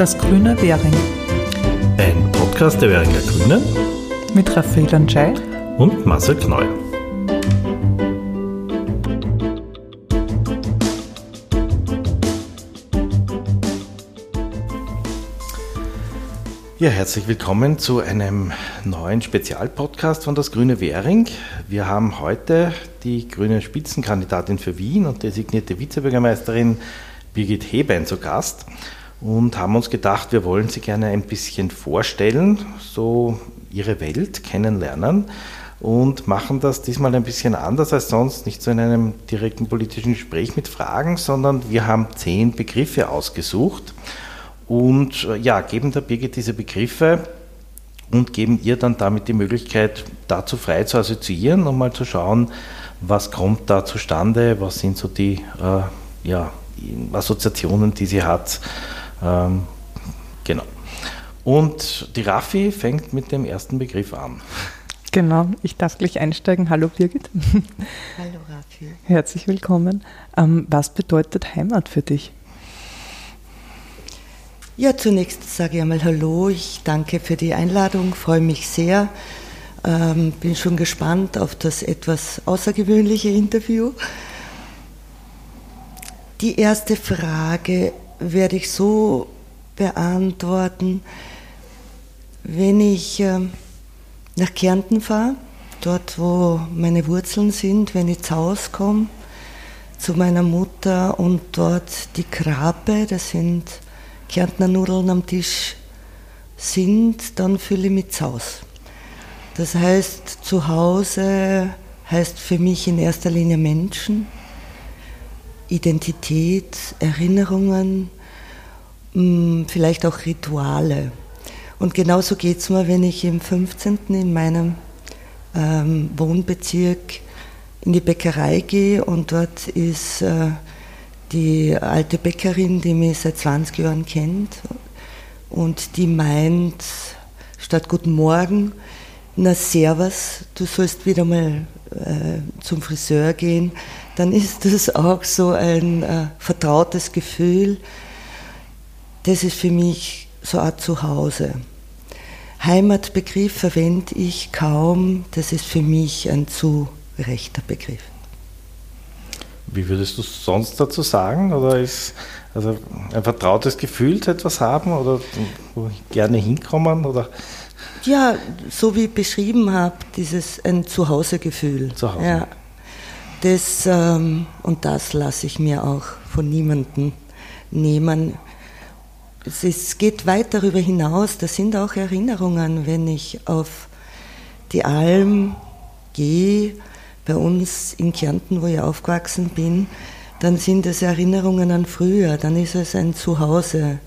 Das grüne Währing. Ein Podcast der Währinger Grünen mit Raphael Anschei und Marcel Kneu. Ja, herzlich willkommen zu einem neuen Spezialpodcast von Das Grüne Währing. Wir haben heute die grüne Spitzenkandidatin für Wien und designierte Vizebürgermeisterin Birgit Hebein zu Gast und haben uns gedacht, wir wollen sie gerne ein bisschen vorstellen, so ihre Welt kennenlernen und machen das diesmal ein bisschen anders als sonst, nicht so in einem direkten politischen Gespräch mit Fragen, sondern wir haben zehn Begriffe ausgesucht und äh, ja, geben der Birgit diese Begriffe und geben ihr dann damit die Möglichkeit, dazu frei zu assoziieren und mal zu schauen, was kommt da zustande, was sind so die äh, ja, Assoziationen, die sie hat. Ähm, genau. Und die Raffi fängt mit dem ersten Begriff an. Genau, ich darf gleich einsteigen. Hallo Birgit. Hallo Raffi. Herzlich willkommen. Ähm, was bedeutet Heimat für dich? Ja, zunächst sage ich einmal Hallo. Ich danke für die Einladung, freue mich sehr. Ähm, bin schon gespannt auf das etwas außergewöhnliche Interview. Die erste Frage werde ich so beantworten, wenn ich äh, nach Kärnten fahre, dort wo meine Wurzeln sind, wenn ich zu Hause komme, zu meiner Mutter und dort die Krabe, das sind Kärntner Nudeln am Tisch sind, dann fühle ich mich zu Hause. Das heißt, zu Hause heißt für mich in erster Linie Menschen, Identität, Erinnerungen, mm, vielleicht auch Rituale. Und genauso geht es mir, wenn ich im 15. in meinem ähm, Wohnbezirk in die Bäckerei gehe und dort ist äh, die alte Bäckerin, die mich seit 20 Jahren kennt und die meint, statt Guten Morgen, na Servus, du sollst wieder mal äh, zum Friseur gehen, dann ist das auch so ein äh, vertrautes Gefühl. Das ist für mich so Art Zuhause. Heimatbegriff verwende ich kaum, das ist für mich ein zu rechter Begriff. Wie würdest du sonst dazu sagen? Oder ist also ein vertrautes Gefühl zu etwas haben oder gerne hinkommen? Oder? Ja, so wie ich beschrieben habe, dieses ein Zuhausegefühl. Zuhause. Ja. Das, ähm, und das lasse ich mir auch von niemandem nehmen. Es, es geht weit darüber hinaus. Das sind auch Erinnerungen, wenn ich auf die Alm gehe, bei uns in Kärnten, wo ich aufgewachsen bin, dann sind es Erinnerungen an früher, dann ist es ein Zuhause.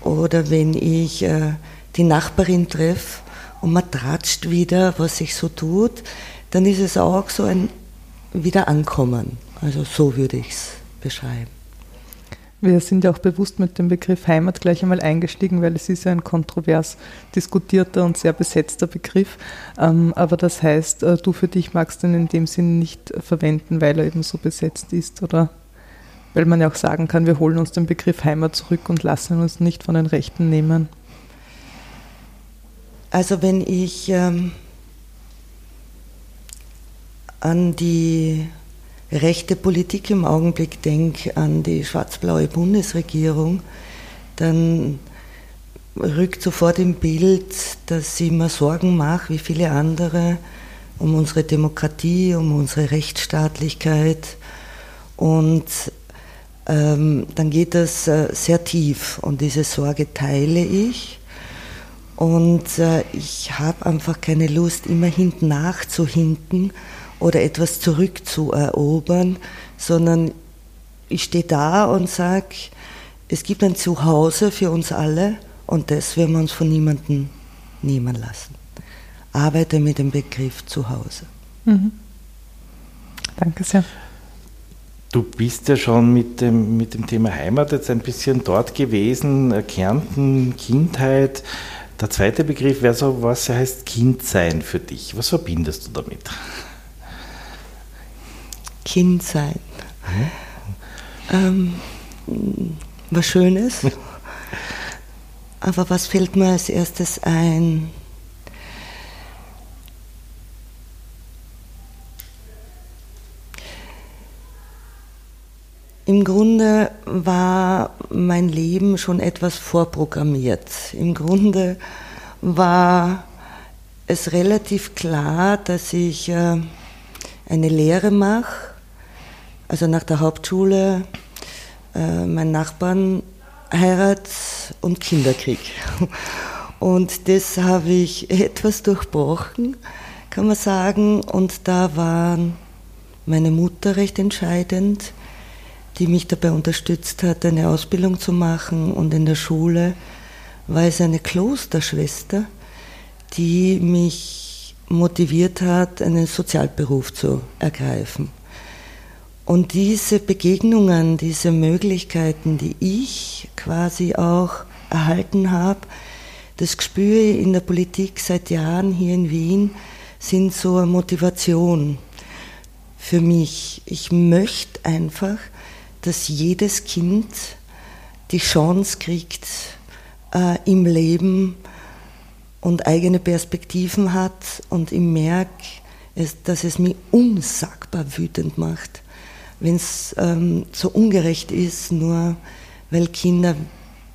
Oder wenn ich äh, die Nachbarin treffe und man tratscht wieder, was sich so tut, dann ist es auch so ein Wiederankommen. Also so würde ich es beschreiben. Wir sind ja auch bewusst mit dem Begriff Heimat gleich einmal eingestiegen, weil es ist ja ein kontrovers diskutierter und sehr besetzter Begriff. Ähm, aber das heißt, äh, du für dich magst ihn in dem Sinn nicht verwenden, weil er eben so besetzt ist, oder? Weil man ja auch sagen kann, wir holen uns den Begriff Heimat zurück und lassen uns nicht von den Rechten nehmen. Also wenn ich ähm, an die rechte Politik im Augenblick denke, an die schwarz-blaue Bundesregierung, dann rückt sofort im Bild, dass ich mir Sorgen mache, wie viele andere, um unsere Demokratie, um unsere Rechtsstaatlichkeit. Und ähm, dann geht das äh, sehr tief und diese Sorge teile ich. Und äh, ich habe einfach keine Lust, immer hinten nachzuhinken oder etwas zurückzuerobern, sondern ich stehe da und sage, es gibt ein Zuhause für uns alle und das werden wir uns von niemandem nehmen lassen. Arbeite mit dem Begriff Zuhause. Mhm. Danke sehr. Du bist ja schon mit dem, mit dem Thema Heimat jetzt ein bisschen dort gewesen, Kärnten, Kindheit. Der zweite Begriff wäre so, was heißt Kindsein für dich? Was verbindest du damit? Kind sein. Ähm, was Schönes. Aber was fällt mir als erstes ein? Im Grunde war mein Leben schon etwas vorprogrammiert. Im Grunde war es relativ klar, dass ich äh, eine Lehre mache, also nach der Hauptschule, äh, meinen Nachbarn Heirat und Kinderkrieg. Und das habe ich etwas durchbrochen, kann man sagen. Und da war meine Mutter recht entscheidend die mich dabei unterstützt hat, eine Ausbildung zu machen. Und in der Schule war es eine Klosterschwester, die mich motiviert hat, einen Sozialberuf zu ergreifen. Und diese Begegnungen, diese Möglichkeiten, die ich quasi auch erhalten habe, das spüre ich in der Politik seit Jahren hier in Wien, sind so eine Motivation für mich. Ich möchte einfach, dass jedes Kind die Chance kriegt, äh, im Leben und eigene Perspektiven hat und ich merke, dass es mich unsagbar wütend macht, wenn es ähm, so ungerecht ist, nur weil Kinder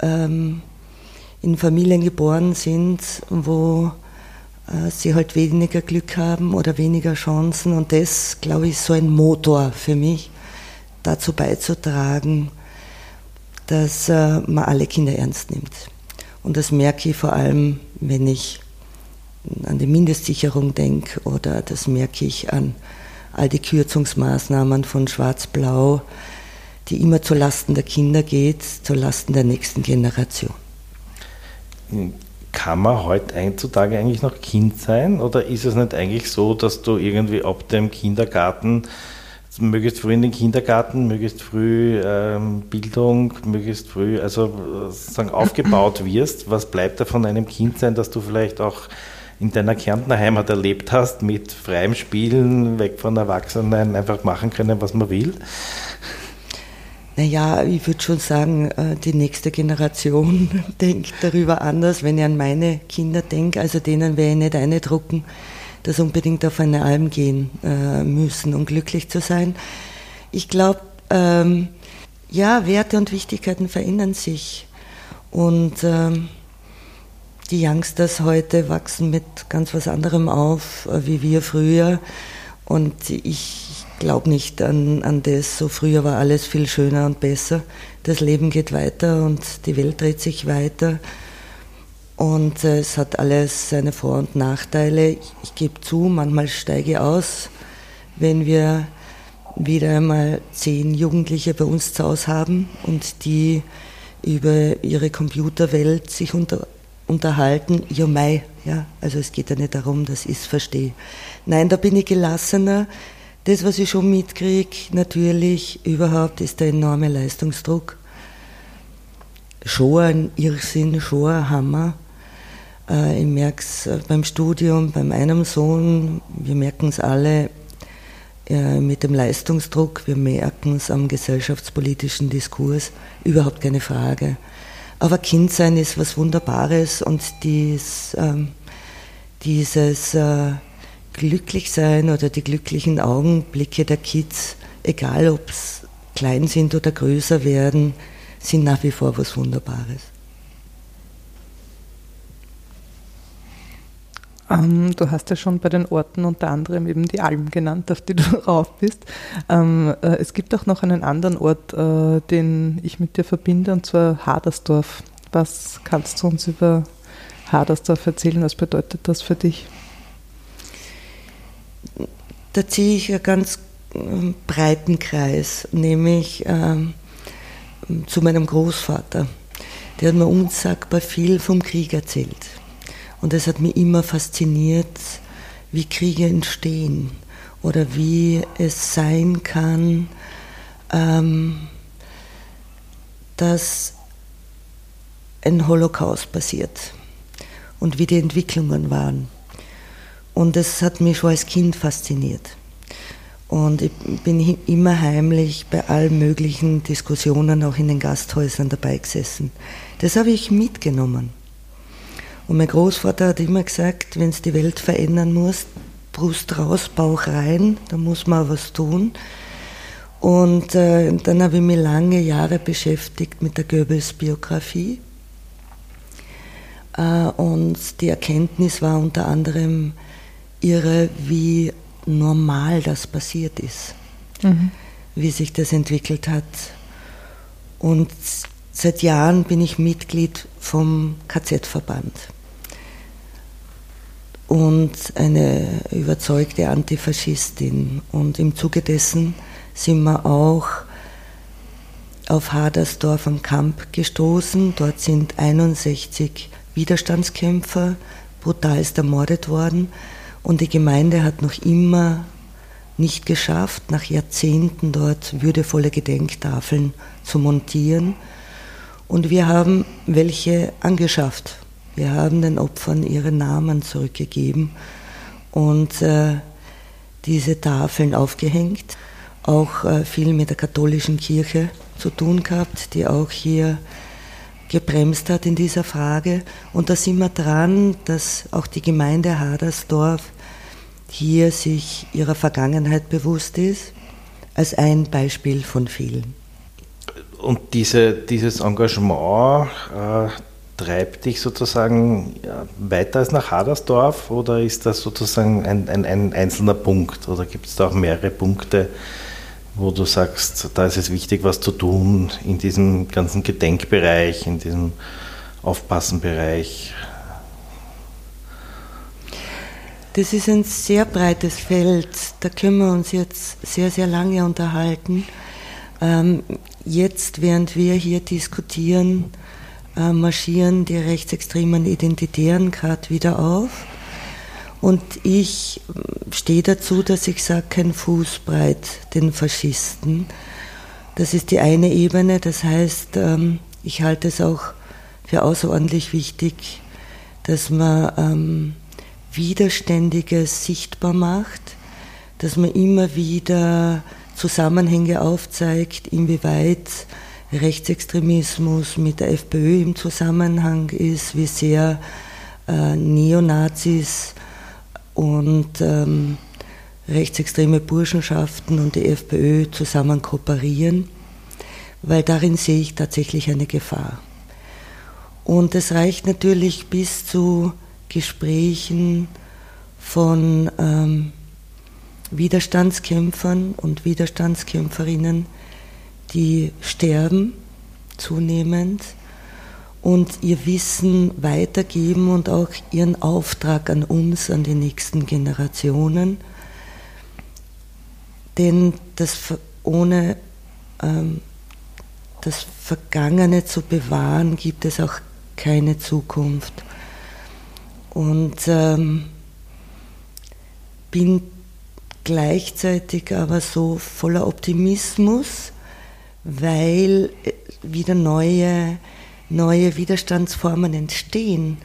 ähm, in Familien geboren sind, wo äh, sie halt weniger Glück haben oder weniger Chancen und das, glaube ich, ist so ein Motor für mich, dazu beizutragen, dass äh, man alle Kinder ernst nimmt. Und das merke ich vor allem, wenn ich an die Mindestsicherung denke oder das merke ich an all die Kürzungsmaßnahmen von Schwarz-Blau, die immer zu Lasten der Kinder geht, zu Lasten der nächsten Generation. Kann man heutzutage eigentlich noch Kind sein oder ist es nicht eigentlich so, dass du irgendwie ab dem Kindergarten möglichst früh in den Kindergarten, möglichst früh ähm, Bildung, möglichst früh, also sozusagen aufgebaut wirst. Was bleibt da von einem Kind sein, dass du vielleicht auch in deiner Kärntner Heimat erlebt hast, mit freiem Spielen, weg von Erwachsenen, einfach machen können, was man will? Naja, ich würde schon sagen, äh, die nächste Generation denkt darüber anders. Wenn ich an meine Kinder denke, also denen werde ich nicht eine drucken, dass unbedingt auf eine Alm gehen äh, müssen, um glücklich zu sein. Ich glaube, ähm, ja, Werte und Wichtigkeiten verändern sich. Und ähm, die Youngsters heute wachsen mit ganz was anderem auf, äh, wie wir früher. Und ich glaube nicht an, an das, so früher war alles viel schöner und besser. Das Leben geht weiter und die Welt dreht sich weiter. Und äh, es hat alles seine Vor- und Nachteile. Ich, ich gebe zu, manchmal steige ich aus, wenn wir wieder einmal zehn Jugendliche bei uns zu Hause haben und die über ihre Computerwelt sich unter, unterhalten. Ja, mei, ja, also es geht ja nicht darum, dass ich es verstehe. Nein, da bin ich gelassener. Das, was ich schon mitkriege, natürlich überhaupt, ist der enorme Leistungsdruck. Schon ein Irrsinn, schon ein Hammer. Äh, ich merke es äh, beim Studium, bei meinem Sohn, wir merken es alle äh, mit dem Leistungsdruck, wir merken es am gesellschaftspolitischen Diskurs, überhaupt keine Frage. Aber Kindsein ist was Wunderbares und dies, ähm, dieses äh, Glücklichsein oder die glücklichen Augenblicke der Kids, egal ob es klein sind oder größer werden, sind nach wie vor was Wunderbares. Ähm, du hast ja schon bei den Orten unter anderem eben die Alm genannt, auf die du rauf bist. Ähm, äh, es gibt auch noch einen anderen Ort, äh, den ich mit dir verbinde, und zwar Hadersdorf. Was kannst du uns über Hadersdorf erzählen? Was bedeutet das für dich? Da ziehe ich einen ganz ähm, breiten Kreis, nämlich ähm, zu meinem Großvater. Der hat mir unsagbar viel vom Krieg erzählt. Und es hat mich immer fasziniert, wie Kriege entstehen oder wie es sein kann, ähm, dass ein Holocaust passiert und wie die Entwicklungen waren. Und es hat mich schon als Kind fasziniert. Und ich bin immer heimlich bei allen möglichen Diskussionen auch in den Gasthäusern dabei gesessen. Das habe ich mitgenommen. Und mein Großvater hat immer gesagt, wenn es die Welt verändern muss, Brust raus, Bauch rein, da muss man was tun. Und äh, dann habe ich mich lange Jahre beschäftigt mit der Goebbels-Biografie. Äh, und die Erkenntnis war unter anderem irre, wie normal das passiert ist, mhm. wie sich das entwickelt hat. Und seit Jahren bin ich Mitglied vom KZ-Verband und eine überzeugte Antifaschistin. Und im Zuge dessen sind wir auch auf Hadersdorf am Kamp gestoßen. Dort sind 61 Widerstandskämpfer brutalst ermordet worden. Und die Gemeinde hat noch immer nicht geschafft, nach Jahrzehnten dort würdevolle Gedenktafeln zu montieren. Und wir haben welche angeschafft. Wir haben den Opfern ihre Namen zurückgegeben und äh, diese Tafeln aufgehängt. Auch äh, viel mit der katholischen Kirche zu tun gehabt, die auch hier gebremst hat in dieser Frage. Und da sind wir dran, dass auch die Gemeinde Hadersdorf hier sich ihrer Vergangenheit bewusst ist, als ein Beispiel von vielen. Und diese, dieses Engagement äh, treibt dich sozusagen ja, weiter als nach Hadersdorf oder ist das sozusagen ein, ein, ein einzelner Punkt oder gibt es da auch mehrere Punkte, wo du sagst, da ist es wichtig, was zu tun in diesem ganzen Gedenkbereich, in diesem Aufpassenbereich? Das ist ein sehr breites Feld. Da können wir uns jetzt sehr, sehr lange unterhalten. Jetzt, während wir hier diskutieren, äh, marschieren die rechtsextremen Identitären gerade wieder auf. Und ich stehe dazu, dass ich sage, kein Fußbreit den Faschisten. Das ist die eine Ebene. Das heißt, ähm, ich halte es auch für außerordentlich wichtig, dass man ähm, Widerständiges sichtbar macht, dass man immer wieder Zusammenhänge aufzeigt, inwieweit Rechtsextremismus mit der FPÖ im Zusammenhang ist, wie sehr äh, Neonazis und ähm, rechtsextreme Burschenschaften und die FPÖ zusammen kooperieren, weil darin sehe ich tatsächlich eine Gefahr. Und es reicht natürlich bis zu Gesprächen von ähm, Widerstandskämpfern und Widerstandskämpferinnen, die sterben zunehmend und ihr Wissen weitergeben und auch ihren Auftrag an uns, an die nächsten Generationen. Denn das, ohne ähm, das Vergangene zu bewahren, gibt es auch keine Zukunft. Und ähm, bin gleichzeitig aber so voller Optimismus, weil äh, wieder neue, neue Widerstandsformen entstehen.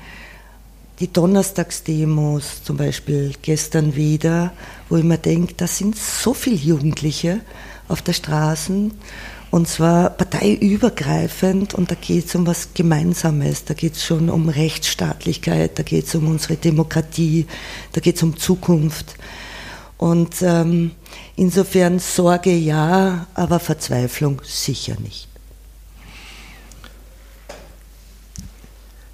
Die Donnerstagsdemos zum Beispiel gestern wieder, wo ich mir denke, da sind so viele Jugendliche auf der Straße und zwar parteiübergreifend und da geht es um was Gemeinsames, da geht es schon um Rechtsstaatlichkeit, da geht es um unsere Demokratie, da geht es um Zukunft. Und ähm, insofern Sorge ja, aber Verzweiflung sicher nicht.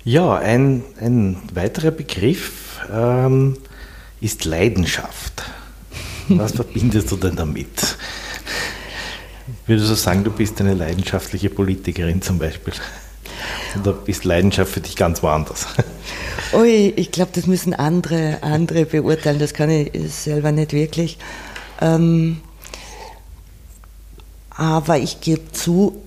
Ja, ein, ein weiterer Begriff ähm, ist Leidenschaft. Was verbindest du denn damit? Würdest du sagen, du bist eine leidenschaftliche Politikerin zum Beispiel? Oder ist Leidenschaft für dich ganz woanders? Ui, ich glaube, das müssen andere, andere beurteilen. Das kann ich selber nicht wirklich. Ähm, aber ich gebe zu,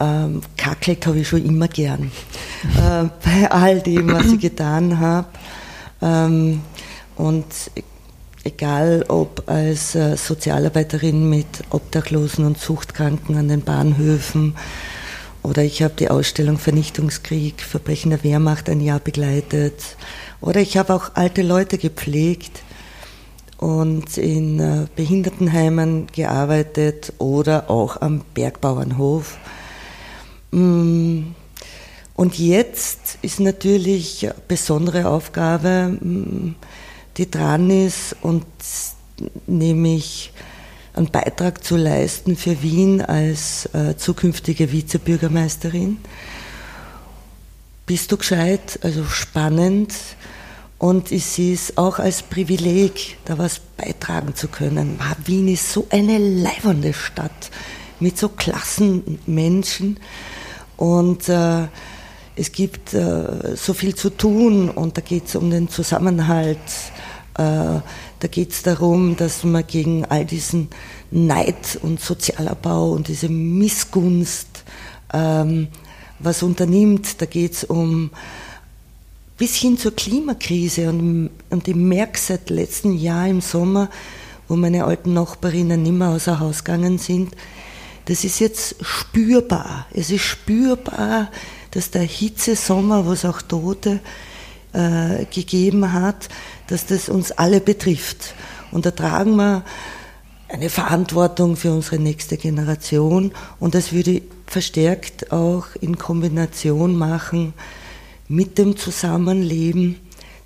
ähm, kackelt habe ich schon immer gern. äh, bei all dem, was ich getan habe. Ähm, und egal ob als äh, Sozialarbeiterin mit Obdachlosen und Suchtkranken an den Bahnhöfen, oder ich habe die Ausstellung Vernichtungskrieg, Verbrechen der Wehrmacht ein Jahr begleitet. Oder ich habe auch alte Leute gepflegt und in äh, Behindertenheimen gearbeitet oder auch am Bergbauernhof. Mm. Und jetzt ist natürlich eine besondere Aufgabe, die dran ist, und nämlich einen Beitrag zu leisten für Wien als äh, zukünftige Vizebürgermeisterin. Bist du gescheit, also spannend. Und ich sehe es auch als Privileg, da was beitragen zu können. Wien ist so eine leibende Stadt mit so klassen Menschen. Und äh, es gibt äh, so viel zu tun und da geht es um den Zusammenhalt. Äh, da geht es darum, dass man gegen all diesen Neid und Sozialabbau und diese Missgunst ähm, was unternimmt. Da geht es um bis hin zur Klimakrise und, und ich merke seit letztem Jahr im Sommer, wo meine alten Nachbarinnen nicht mehr außer Haus gegangen sind, das ist jetzt spürbar. Es ist spürbar, dass der Hitzesommer, was auch Tote äh, gegeben hat, dass das uns alle betrifft. Und da tragen wir eine Verantwortung für unsere nächste Generation und das würde verstärkt auch in Kombination machen mit dem Zusammenleben.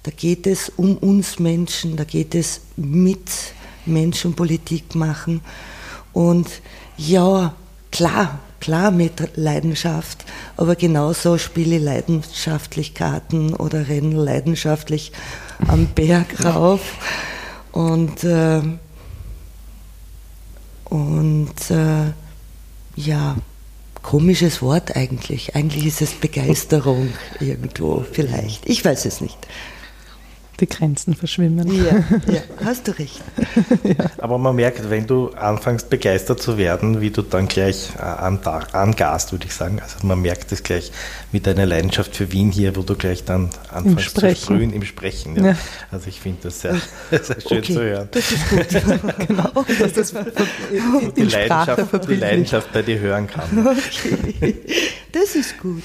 Da geht es um uns Menschen, da geht es mit Menschen Politik machen und ja, klar, klar mit Leidenschaft, aber genauso spiele ich leidenschaftlich Karten oder renne leidenschaftlich am Berg rauf. Und, äh, und äh, ja, komisches Wort eigentlich. Eigentlich ist es Begeisterung irgendwo vielleicht. Ich weiß es nicht die Grenzen verschwimmen. Ja, ja hast du recht. ja. Aber man merkt, wenn du anfängst begeistert zu werden, wie du dann gleich äh, angast, würde ich sagen. Also man merkt es gleich mit deiner Leidenschaft für Wien hier, wo du gleich dann anfängst zu sprühen im Sprechen. Ja. Ja. Also ich finde das sehr, sehr schön okay, zu hören. Das ist gut. genau, dass das die, Leidenschaft, die Leidenschaft bei dir hören kann. Okay. Das ist gut.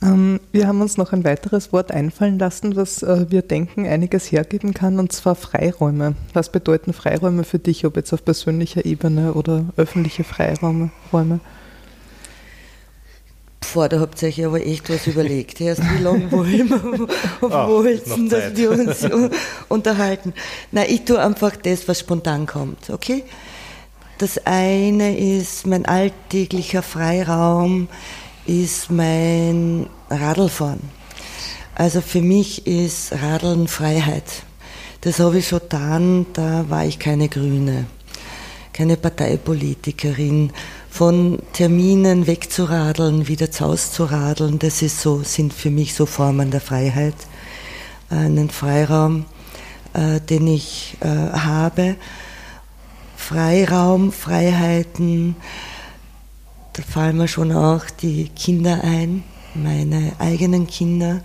Ähm, wir haben uns noch ein weiteres Wort einfallen lassen, was äh, wir denken einiges hergeben kann, und zwar Freiräume. Was bedeuten Freiräume für dich, ob jetzt auf persönlicher Ebene oder öffentliche Freiräume? Räume? Boah, da habt ihr euch aber echt was überlegt. Erst wie lange wollen wir, oh, wollten, dass wir uns unterhalten? Nein, ich tue einfach das, was spontan kommt, okay? Das eine ist mein alltäglicher Freiraum, ist mein Radlfahren. Also für mich ist Radeln Freiheit. Das habe ich schon getan, da war ich keine Grüne, keine Parteipolitikerin. Von Terminen wegzuradeln, wieder zu Hause zu radeln, das ist so, sind für mich so Formen der Freiheit. Einen Freiraum, äh, den ich äh, habe. Freiraum, Freiheiten, da fallen mir schon auch die Kinder ein, meine eigenen Kinder.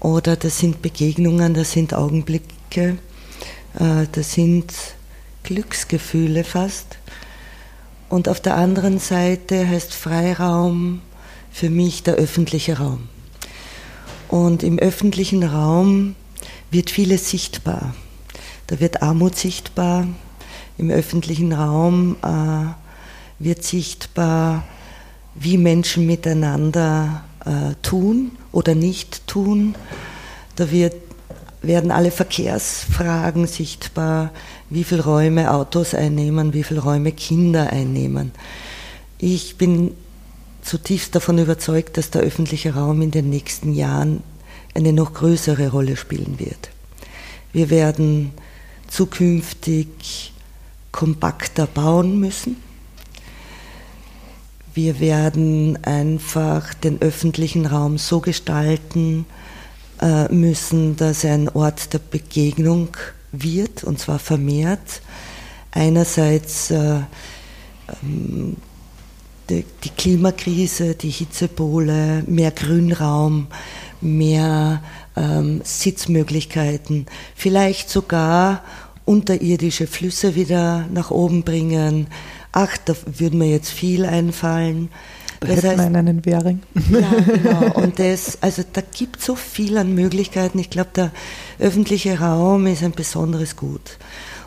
Oder das sind Begegnungen, das sind Augenblicke, äh, das sind Glücksgefühle fast. Und auf der anderen Seite heißt Freiraum für mich der öffentliche Raum. Und im öffentlichen Raum wird vieles sichtbar. Da wird Armut sichtbar. Im öffentlichen Raum äh, wird sichtbar, wie Menschen miteinander äh, tun oder nicht tun. Da wird, werden alle Verkehrsfragen sichtbar, wie viele Räume Autos einnehmen, wie viele Räume Kinder einnehmen. Ich bin zutiefst davon überzeugt, dass der öffentliche Raum in den nächsten Jahren eine noch größere Rolle spielen wird. Wir werden zukünftig kompakter bauen müssen wir werden einfach den öffentlichen Raum so gestalten äh, müssen, dass er ein Ort der Begegnung wird, und zwar vermehrt. Einerseits äh, ähm, die, Klimakrise, die Hitzepole, mehr Grünraum, mehr ähm, Sitzmöglichkeiten, vielleicht sogar unterirdische Flüsse wieder nach oben bringen, ach, da würde mir jetzt viel einfallen. Da das heißt, man einen Währing. Ja, genau. Und das, also da gibt es so viel an Möglichkeiten. Ich glaube, der öffentliche Raum ist ein besonderes Gut.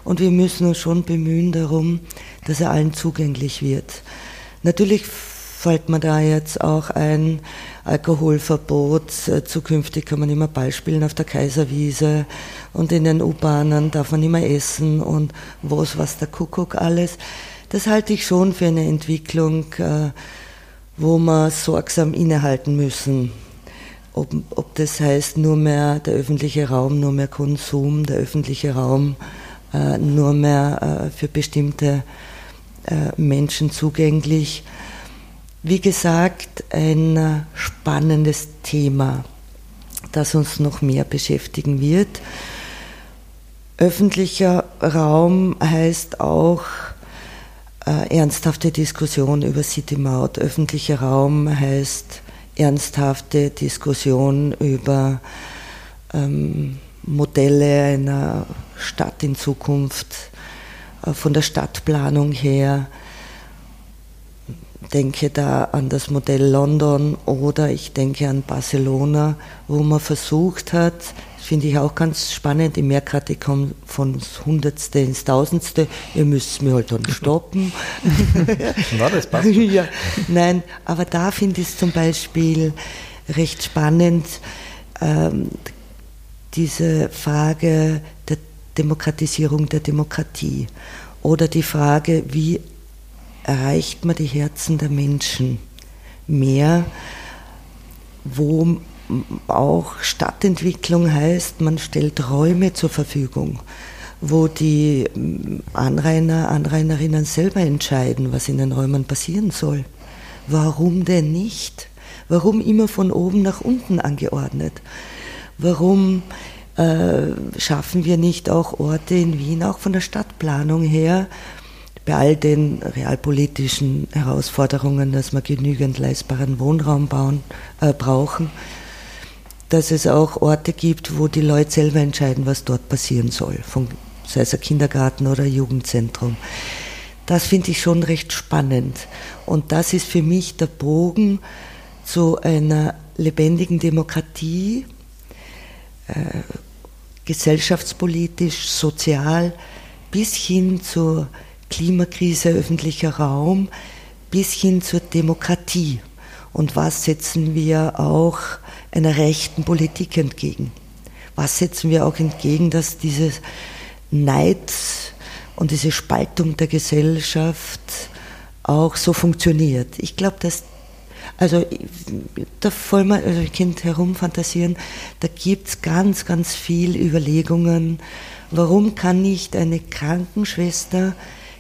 Und wir müssen uns schon bemühen darum, dass er allen zugänglich wird. Natürlich fällt mir da jetzt auch ein Alkoholverbot. Äh, zukünftig kann man immer Ball spielen auf der Kaiserwiese und in den U-Bahnen darf man immer essen und was, was der Kuckuck alles. Das halte ich schon für eine Entwicklung, äh, wo wir sorgsam innehalten müssen. Ob, ob das heißt, nur mehr der öffentliche Raum, nur mehr Konsum, der öffentliche Raum äh, nur mehr für bestimmte Menschen zugänglich wie gesagt, ein spannendes Thema, das uns noch mehr beschäftigen wird. Öffentlicher Raum heißt auch äh, ernsthafte Diskussion über City-Maut. Öffentlicher Raum heißt ernsthafte Diskussion über ähm, Modelle einer Stadt in Zukunft, äh, von der Stadtplanung her, denke da an das Modell London oder ich denke an Barcelona, wo man versucht hat, finde ich auch ganz spannend, ich merke gerade, ich komme von Hundertste ins Tausendste, ihr müsst mir halt dann stoppen. Na, das passt. ja, nein, aber da finde ich es zum Beispiel recht spannend, ähm, diese Frage der Demokratisierung der Demokratie oder die Frage, wie erreicht man die Herzen der Menschen mehr, wo auch Stadtentwicklung heißt, man stellt Räume zur Verfügung, wo die Anrainer, Anrainerinnen selber entscheiden, was in den Räumen passieren soll. Warum denn nicht? Warum immer von oben nach unten angeordnet? Warum äh, schaffen wir nicht auch Orte in Wien, auch von der Stadtplanung her, bei all den realpolitischen Herausforderungen, dass wir genügend leistbaren Wohnraum bauen, äh, brauchen, dass es auch Orte gibt, wo die Leute selber entscheiden, was dort passieren soll, von, sei es ein Kindergarten oder ein Jugendzentrum. Das finde ich schon recht spannend. Und das ist für mich der Bogen zu einer lebendigen Demokratie, äh, gesellschaftspolitisch, sozial, bis hin zur Klimakrise, öffentlicher Raum bis hin zur Demokratie. Und was setzen wir auch einer rechten Politik entgegen? Was setzen wir auch entgegen, dass dieses Neid und diese Spaltung der Gesellschaft auch so funktioniert? Ich glaube, dass also da voll mal also Kind herumfantasieren, da gibt es ganz, ganz viel Überlegungen, warum kann nicht eine Krankenschwester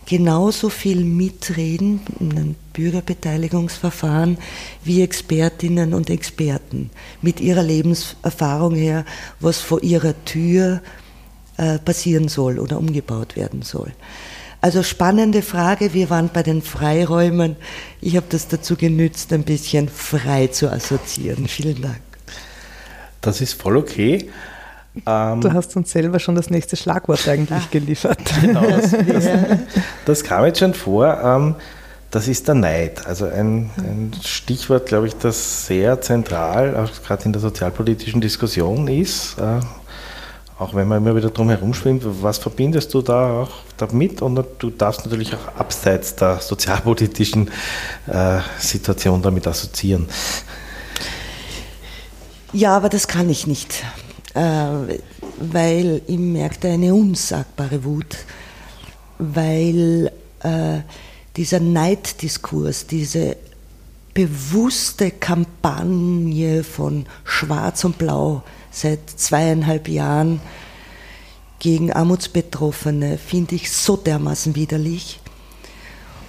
genauso viel mitreden in einem Bürgerbeteiligungsverfahren wie Expertinnen und Experten mit ihrer Lebenserfahrung her, was vor ihrer Tür äh, passieren soll oder umgebaut werden soll. Also spannende Frage. Wir waren bei den Freiräumen. Ich habe das dazu genützt, ein bisschen frei zu assoziieren. Vielen Dank. Das ist voll okay. Ähm, du hast uns selber schon das nächste Schlagwort eigentlich ah, geliefert. Genau, das, das, das, kam jetzt schon vor. Ähm, das ist der Neid. Also ein, ein Stichwort, glaube ich, das sehr zentral, gerade in der sozialpolitischen Diskussion ist. Äh, auch wenn man immer wieder drum herum schwimmt, was verbindest du da auch damit? Und du darfst natürlich auch abseits der sozialpolitischen äh, Situation damit assoziieren. Ja, aber das kann ich nicht weil ich merkte eine unsagbare Wut, weil äh, dieser Neiddiskurs, diese bewusste Kampagne von Schwarz und Blau seit zweieinhalb Jahren gegen Armutsbetroffene finde ich so dermaßen widerlich.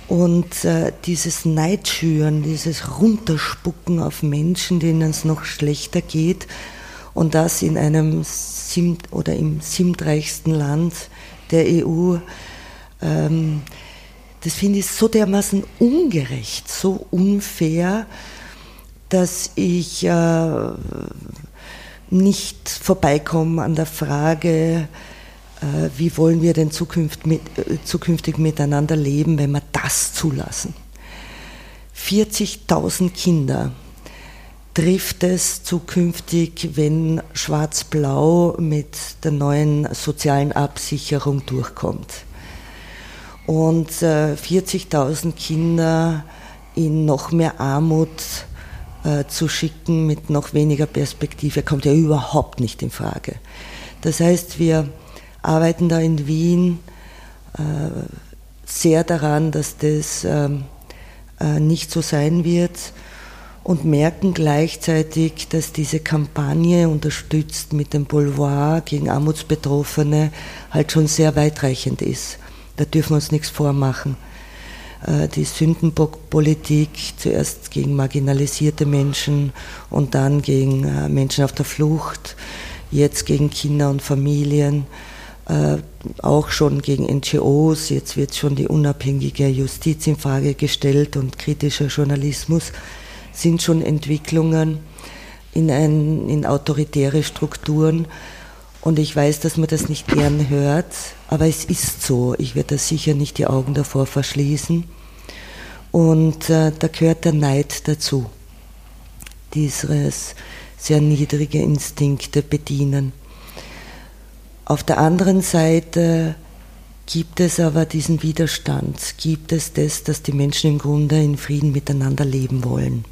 Und äh, dieses Neidschüren, dieses Runterspucken auf Menschen, denen es noch schlechter geht, und das in einem siebt oder im siebtreichsten Land der EU. Ähm, das finde ich so dermaßen ungerecht, so unfair, dass ich äh, nicht vorbeikomme an der Frage, äh, wie wollen wir denn zukünftig, mit, äh, zukünftig miteinander leben, wenn wir das zulassen. 40.000 Kinder trifft es zukünftig, wenn Schwarz-Blau mit der neuen sozialen Absicherung durchkommt. Und äh, 40.000 Kinder in noch mehr Armut äh, zu schicken mit noch weniger Perspektive, kommt ja überhaupt nicht in Frage. Das heißt, wir arbeiten da in Wien äh, sehr daran, dass das ähm, äh, nicht so sein wird und merken gleichzeitig, dass diese Kampagne unterstützt mit dem Boulevard gegen Armutsbetroffene halt schon sehr weitreichend ist. Da dürfen wir uns nichts vormachen. Äh, die Sündenbockpolitik zuerst gegen marginalisierte Menschen und dann gegen äh, Menschen auf der Flucht, jetzt gegen Kinder und Familien, äh, auch schon gegen NGOs, jetzt wird schon die unabhängige Justiz in Frage gestellt und kritischer Journalismus sind schon Entwicklungen in, ein, in autoritäre Strukturen. Und ich weiß, dass man das nicht gern hört, aber es ist so. Ich werde da sicher nicht die Augen davor verschließen. Und äh, da gehört der Neid dazu. Dieses sehr niedrige Instinkte bedienen. Auf der anderen Seite gibt es aber diesen Widerstand, gibt es das, dass die Menschen im Grunde in Frieden miteinander leben wollen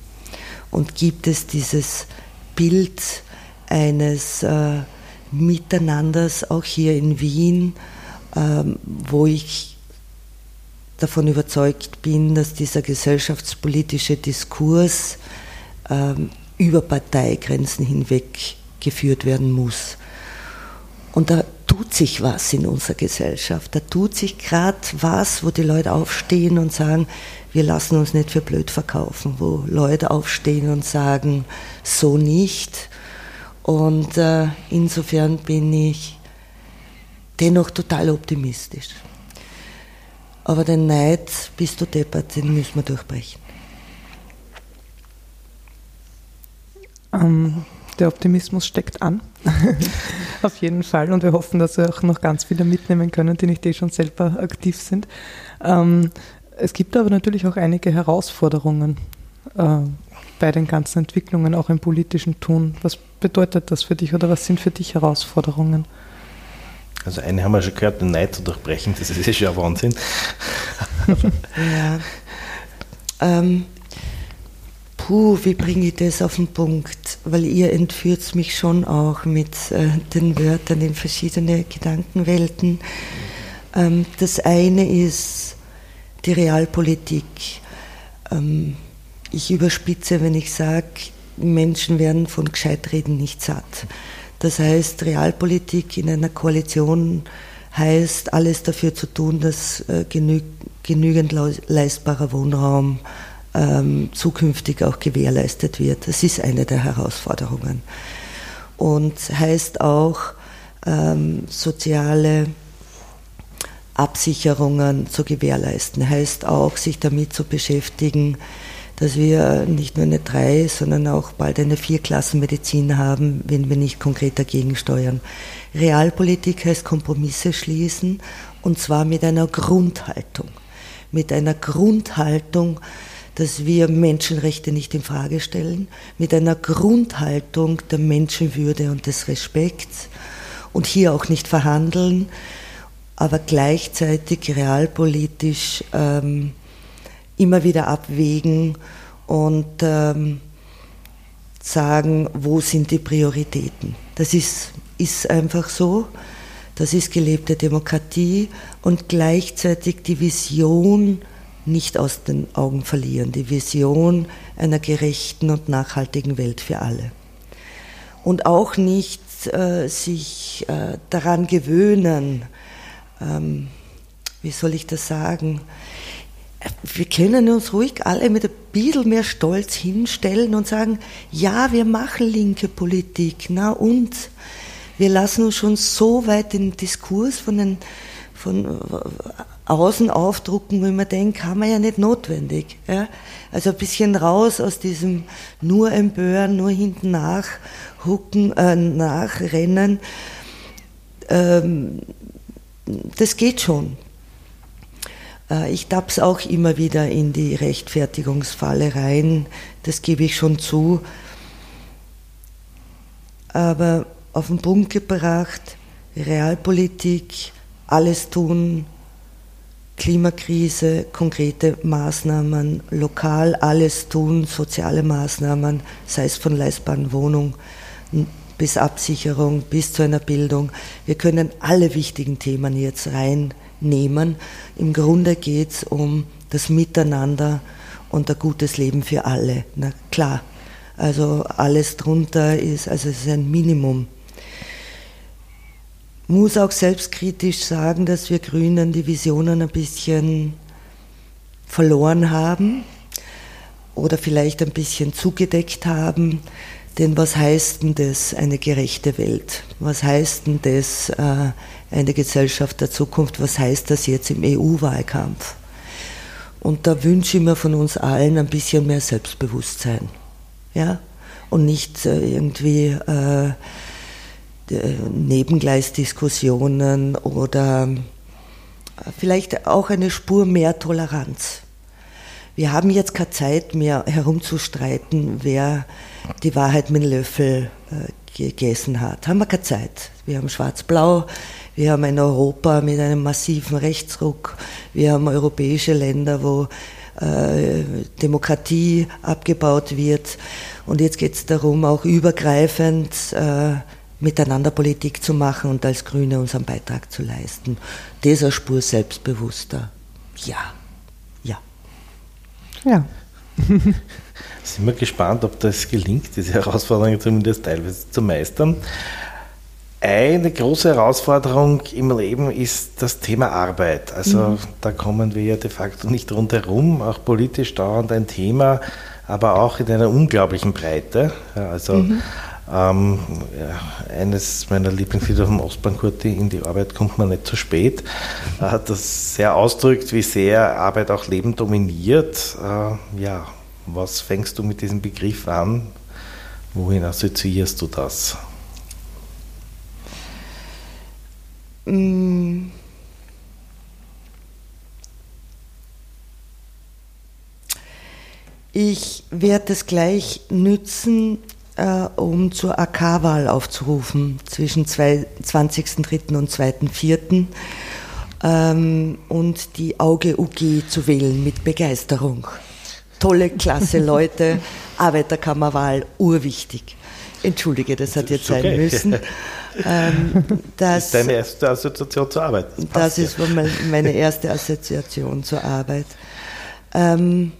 und gibt es dieses Bild eines äh, Miteinanders auch hier in Wien, ähm, wo ich davon überzeugt bin, dass dieser gesellschaftspolitische Diskurs ähm, über Parteigrenzen hinweg geführt werden muss. Und da tut sich was in unserer Gesellschaft. Da tut sich gerade was, wo die Leute aufstehen und sagen, wir lassen uns nicht für blöd verkaufen, wo Leute aufstehen und sagen, so nicht. Und äh, insofern bin ich dennoch total optimistisch. Aber den Neid, bist du deppert, den müssen wir durchbrechen. Ähm, der Optimismus steckt an. Auf jeden Fall. Und wir hoffen, dass wir auch noch ganz viele mitnehmen können, die nicht eh schon selber aktiv sind. Ähm, es gibt aber natürlich auch einige Herausforderungen äh, bei den ganzen Entwicklungen, auch im politischen Tun. Was bedeutet das für dich oder was sind für dich Herausforderungen? Also eine haben wir schon gehört, den Neid zu durchbrechen, das ist ja schon ein Wahnsinn. ja. Ähm, puh, wie bringe ich das auf den Punkt? Weil ihr entführt mich schon auch mit äh, den Wörtern in verschiedene Gedankenwelten. Ähm, das eine ist die Realpolitik. Ähm, ich überspitze, wenn ich sage, Menschen werden von Gescheitreden nicht satt. Das heißt, Realpolitik in einer Koalition heißt, alles dafür zu tun, dass äh, genü genügend leistbarer Wohnraum ähm, zukünftig auch gewährleistet wird. Das ist eine der Herausforderungen. Und heißt auch ähm, soziale Absicherungen zu gewährleisten. Heißt auch, sich damit zu beschäftigen, dass wir nicht nur eine drei, sondern auch bald eine Vierklassenmedizin haben, wenn wir nicht konkret dagegen steuern. Realpolitik heißt Kompromisse schließen und zwar mit einer Grundhaltung. Mit einer Grundhaltung, dass wir Menschenrechte nicht in Frage stellen, mit einer Grundhaltung der Menschenwürde und des Respekts und hier auch nicht verhandeln, aber gleichzeitig realpolitisch ähm, immer wieder abwägen und ähm, sagen, wo sind die Prioritäten. Das ist, ist einfach so. Das ist gelebte Demokratie und gleichzeitig die Vision nicht aus den Augen verlieren, die Vision einer gerechten und nachhaltigen Welt für alle. Und auch nicht äh, sich äh, daran gewöhnen, ähm, wie soll ich das sagen, wir können uns ruhig alle mit ein bisschen mehr Stolz hinstellen und sagen, ja, wir machen linke Politik, na und? Wir lassen uns schon so weit den Diskurs von, den, von äh, außen aufdrucken, wo man denkt, haben wir ja nicht notwendig. Ja? Also ein bisschen raus aus diesem nur empören, nur hinten nachhucken, äh, nachrennen. Ähm, das geht schon. Äh, ich tapp's auch immer wieder in die Rechtfertigungsfalle rein, das gebe ich schon zu. Aber auf den Punkt gebracht, Realpolitik, alles tun, Klimakrise, konkrete Maßnahmen, lokal alles tun, soziale Maßnahmen, sei es von leistbaren Wohnungen bis Absicherung, bis zu einer Bildung. Wir können alle wichtigen Themen jetzt reinnehmen. Im Grunde geht es um das Miteinander und ein gutes Leben für alle. Na klar, also alles drunter ist, also es ist ein Minimum. Muss auch selbstkritisch sagen, dass wir Grünen die Visionen ein bisschen verloren haben oder vielleicht ein bisschen zugedeckt haben. Denn was heißt denn das, eine gerechte Welt? Was heißt denn das, äh, eine Gesellschaft der Zukunft? Was heißt das jetzt im EU-Wahlkampf? Und da wünsche ich mir von uns allen ein bisschen mehr Selbstbewusstsein. Ja? Und nicht äh, irgendwie äh, Nebengleisdiskussionen oder vielleicht auch eine Spur mehr Toleranz. Wir haben jetzt keine Zeit mehr herumzustreiten, wer die Wahrheit mit dem Löffel äh, gegessen hat. Haben wir keine Zeit. Wir haben Schwarz-Blau, wir haben ein Europa mit einem massiven Rechtsruck, wir haben europäische Länder, wo äh, Demokratie abgebaut wird. Und jetzt geht es darum, auch übergreifend äh, miteinander Politik zu machen und als Grüne unseren Beitrag zu leisten. Dieser Spur selbstbewusster. Ja. Ja. Sind wir gespannt, ob das gelingt, diese Herausforderung zumindest teilweise zu meistern. Eine große Herausforderung im Leben ist das Thema Arbeit. Also mhm. da kommen wir ja de facto nicht rundherum, auch politisch dauernd ein Thema, aber auch in einer unglaublichen Breite. Also mhm. Ähm, ja, eines meiner Lieblingslieder vom Ostbankurti, in die Arbeit kommt man nicht zu spät, äh, das sehr ausdrückt, wie sehr Arbeit auch Leben dominiert. Äh, ja, was fängst du mit diesem Begriff an? Wohin assoziierst du das? Mm. Ich werde es gleich nützen, äh, um zur AK-Wahl aufzurufen zwischen 20.03. und 2.04. Ähm, und die Auge UG zu wählen mit Begeisterung tolle, klasse Leute, Arbeiterkammerwahl, urwichtig. Entschuldige, das hat jetzt sein müssen. Ähm, das, ist deine erste Assoziation zur Arbeit. Das, das ist ja. meine erste Assoziation zur Arbeit. Ähm,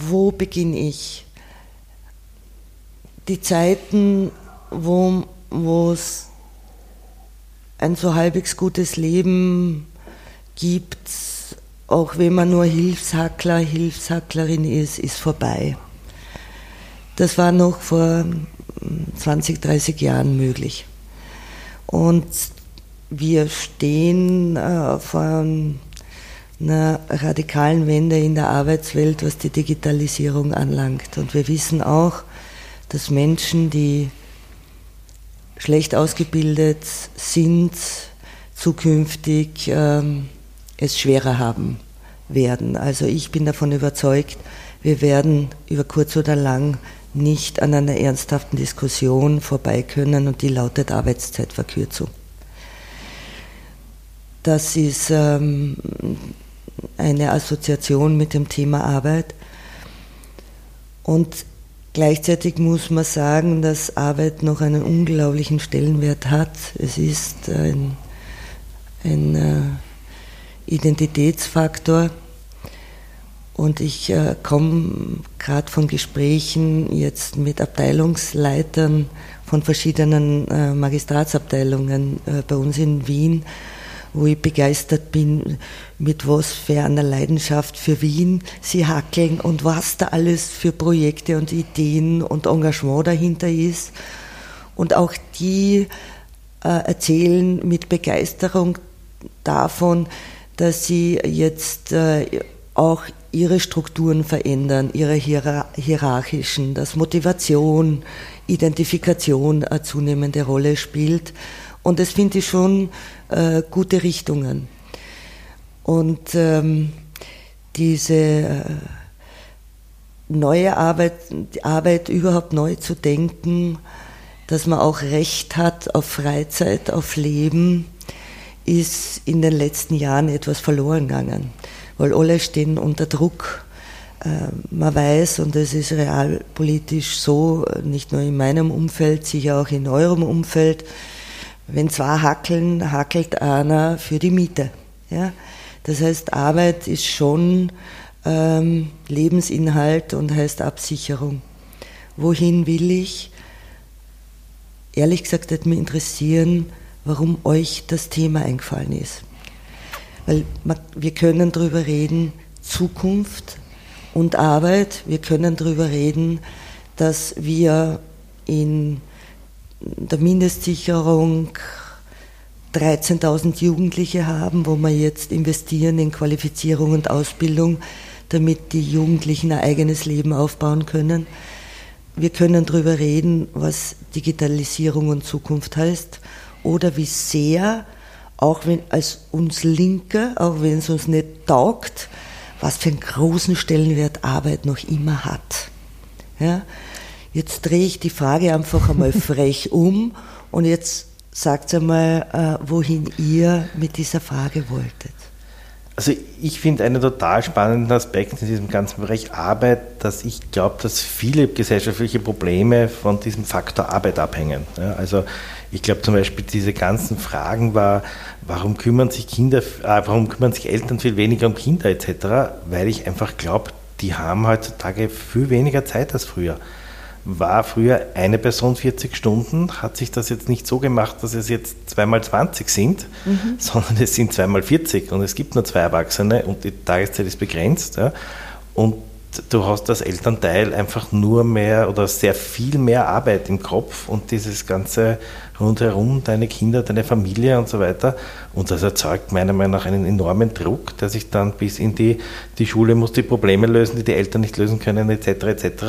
wo beginne ich? Die Zeiten, wo es ein so halbwegs gutes Leben gibt, auch wenn man nur Hilfshackler, Hilfshacklerin ist, ist vorbei. Das war noch vor 20, 30 Jahren möglich. Und wir stehen äh, vor einer radikalen Wende in der Arbeitswelt, was die Digitalisierung anlangt. Und wir wissen auch, dass Menschen, die schlecht ausgebildet sind, zukünftig ähm, es schwerer haben werden. Also ich bin davon überzeugt, wir werden über kurz oder lang nicht an einer ernsthaften Diskussion vorbei können und die lautet Arbeitszeitverkürzung. Das ist ähm, eine Assoziation mit dem Thema Arbeit. Und Gleichzeitig muss man sagen, dass Arbeit noch einen unglaublichen Stellenwert hat. Es ist ein, ein äh, Identitätsfaktor. Und ich äh, komme gerade von Gesprächen jetzt mit Abteilungsleitern von verschiedenen äh, Magistratsabteilungen äh, bei uns in Wien wo ich begeistert bin, mit was für einer Leidenschaft für Wien sie hackeln und was da alles für Projekte und Ideen und Engagement dahinter ist. Und auch die äh, erzählen mit Begeisterung davon, dass sie jetzt äh, auch ihre Strukturen verändern, ihre hierarchischen, dass Motivation, Identifikation eine zunehmende Rolle spielt. Und das finde ich schon äh, gute Richtungen. Und ähm, diese äh, neue Arbeit, die Arbeit überhaupt neu zu denken, dass man auch Recht hat auf Freizeit, auf Leben, ist in den letzten Jahren etwas verloren gegangen, weil alle stehen unter Druck. Äh, man weiß, und es ist realpolitisch so, nicht nur in meinem Umfeld, sicher auch in eurem Umfeld, wenn zwei hackeln, hackelt einer für die Miete. Ja? Das heißt, Arbeit ist schon ähm, Lebensinhalt und heißt Absicherung. Wohin will ich? Ehrlich gesagt, würde mich interessieren, warum euch das Thema eingefallen ist. Weil wir können darüber reden, Zukunft und Arbeit. Wir können darüber reden, dass wir in der Mindestsicherung 13.000 Jugendliche haben, wo wir jetzt investieren in Qualifizierung und Ausbildung, damit die Jugendlichen ein eigenes Leben aufbauen können. Wir können darüber reden, was Digitalisierung und Zukunft heißt oder wie sehr, auch wenn als uns Linke, auch wenn es uns nicht taugt, was für einen großen Stellenwert Arbeit noch immer hat. Ja? Jetzt drehe ich die Frage einfach einmal frech um und jetzt sagt einmal, äh, wohin ihr mit dieser Frage wolltet. Also ich finde einen total spannenden Aspekt in diesem ganzen Bereich Arbeit, dass ich glaube, dass viele gesellschaftliche Probleme von diesem Faktor Arbeit abhängen. Ja, also ich glaube zum Beispiel diese ganzen Fragen war, warum kümmern sich Kinder, äh, warum kümmern sich Eltern viel weniger um Kinder etc., weil ich einfach glaube, die haben heutzutage viel weniger Zeit als früher war früher eine Person 40 Stunden, hat sich das jetzt nicht so gemacht, dass es jetzt zweimal 20 sind, mhm. sondern es sind zweimal 40 und es gibt nur zwei Erwachsene und die Tageszeit ist begrenzt. Ja. Und du hast als Elternteil einfach nur mehr oder sehr viel mehr Arbeit im Kopf und dieses ganze rundherum, deine Kinder, deine Familie und so weiter. Und das erzeugt meiner Meinung nach einen enormen Druck, der sich dann bis in die, die Schule muss die Probleme lösen, die die Eltern nicht lösen können, etc. etc.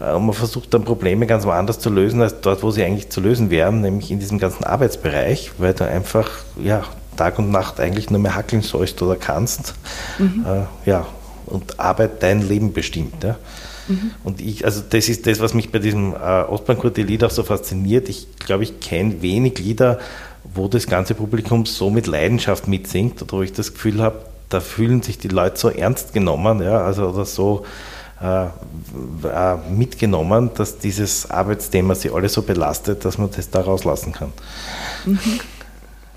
Äh, und man versucht dann Probleme ganz woanders zu lösen, als dort, wo sie eigentlich zu lösen wären, nämlich in diesem ganzen Arbeitsbereich, weil du einfach ja, Tag und Nacht eigentlich nur mehr hackeln sollst oder kannst. Mhm. Äh, ja, und Arbeit dein Leben bestimmt. Ja. Mhm. Und ich, also das ist das, was mich bei diesem äh, Ostbank-Lied auch so fasziniert. Ich glaube, ich kenne wenig Lieder, wo das ganze Publikum so mit Leidenschaft mitsingt oder wo ich das Gefühl habe, da fühlen sich die Leute so ernst genommen, ja, also oder so mitgenommen, dass dieses Arbeitsthema sie alle so belastet, dass man das da rauslassen kann. Mhm.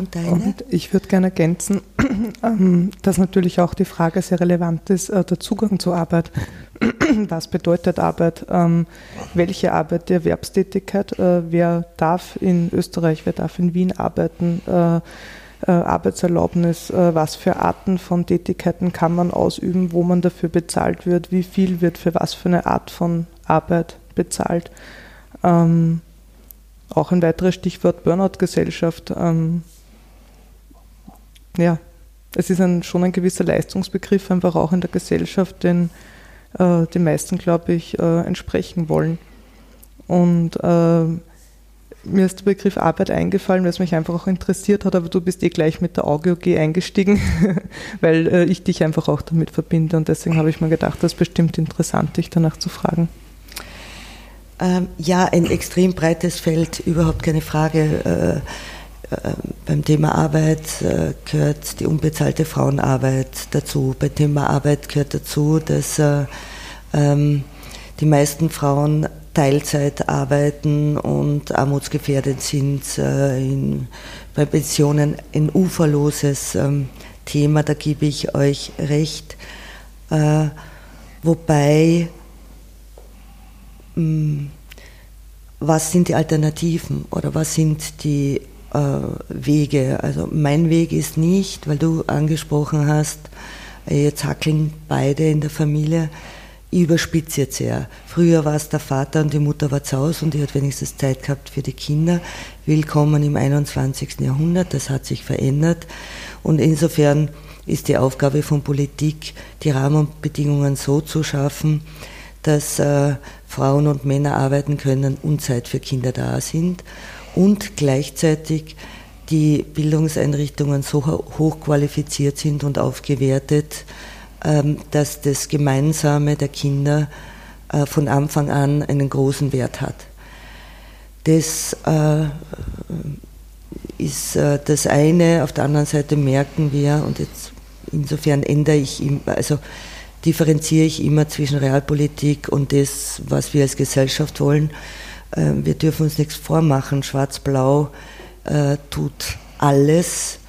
Und, deine? Und ich würde gerne ergänzen, ähm, dass natürlich auch die Frage sehr relevant ist, äh, der Zugang zur Arbeit. Was bedeutet Arbeit? Ähm, welche Arbeit? Die Erwerbstätigkeit? Wer darf in Österreich, wer darf in Wien arbeiten? Äh, Arbeitserlaubnis, äh, was für Arten von Tätigkeiten kann man ausüben, wo man dafür bezahlt wird, wie viel wird für was für eine Art von Arbeit bezahlt. Ähm, auch ein weiteres Stichwort Burnout-Gesellschaft. Ähm, ja, es ist ein, schon ein gewisser Leistungsbegriff einfach auch in der Gesellschaft, den äh, die meisten, glaube ich, äh, entsprechen wollen. Und äh, mir ist der Begriff Arbeit eingefallen, weil es mich einfach auch interessiert hat, aber du bist eh gleich mit der AugeOG eingestiegen, weil äh, ich dich einfach auch damit verbinde und deswegen habe ich mir gedacht, das ist bestimmt interessant, dich danach zu fragen. Ähm, ja, ein extrem breites Feld, überhaupt keine Frage. Äh, äh, beim Thema Arbeit gehört die unbezahlte Frauenarbeit dazu. Beim Thema Arbeit gehört dazu, dass äh, ähm, die meisten Frauen Teilzeit arbeiten und armutsgefährdet sind, äh, in, bei Pensionen ein uferloses ähm, Thema, da gebe ich euch recht. Äh, wobei, mm, was sind die Alternativen oder was sind die äh, Wege? Also mein Weg ist nicht, weil du angesprochen hast, jetzt hackeln beide in der Familie ich überspitze jetzt sehr. Früher war es der Vater und die Mutter war zu Hause und die hat wenigstens Zeit gehabt für die Kinder. Willkommen im 21. Jahrhundert, das hat sich verändert. Und insofern ist die Aufgabe von Politik, die Rahmenbedingungen so zu schaffen, dass äh, Frauen und Männer arbeiten können und Zeit für Kinder da sind und gleichzeitig die Bildungseinrichtungen so hochqualifiziert sind und aufgewertet, ähm, dass das Gemeinsame der Kinder äh, von Anfang an einen großen Wert hat. Das äh, ist äh, das eine. Auf der anderen Seite merken wir, und jetzt insofern ändere ich, also differenziere ich immer zwischen Realpolitik und das, was wir als Gesellschaft wollen. Äh, wir dürfen uns nichts vormachen. Schwarz-Blau tut alles,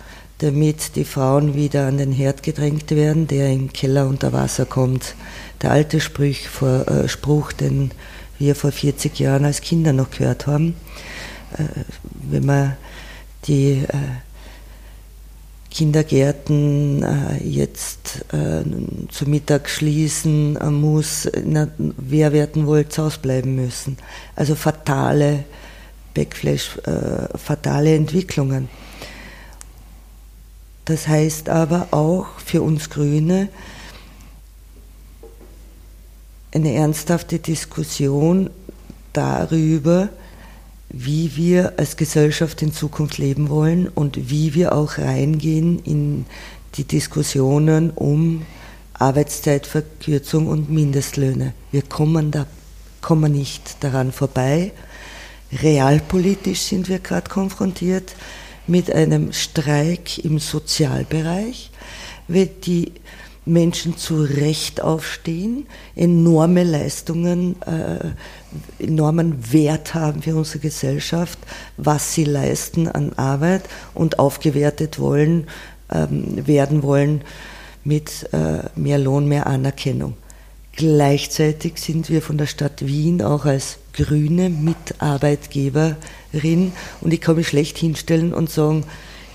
damit die Frauen wieder an den Herd gedrängt werden, der im Keller unter Wasser kommt. Der alte Spruch, vor, äh, Spruch den wir vor 40 Jahren als Kinder noch gehört haben. Äh, wenn man die äh, Kindergärten äh, jetzt äh, zu Mittag schließen muss, na, wer werden wohl zu Hause bleiben müssen. Also fatale Backflash, äh, fatale Entwicklungen. Das heißt aber auch für uns Grüne eine ernsthafte Diskussion darüber, wie wir als Gesellschaft in Zukunft leben wollen und wie wir auch reingehen in die Diskussionen um Arbeitszeitverkürzung und Mindestlöhne. Wir kommen da kommen nicht daran vorbei. Realpolitisch sind wir gerade konfrontiert mit einem Streik im Sozialbereich, wird die Menschen zu Recht aufstehen, enorme Leistungen, äh, enormen Wert haben für unsere Gesellschaft, was sie leisten an Arbeit und aufgewertet wollen, ähm, werden wollen mit äh, mehr Lohn, mehr Anerkennung. Gleichzeitig sind wir von der Stadt Wien auch als grüne Mitarbeitgeberin und ich kann mich schlecht hinstellen und sagen,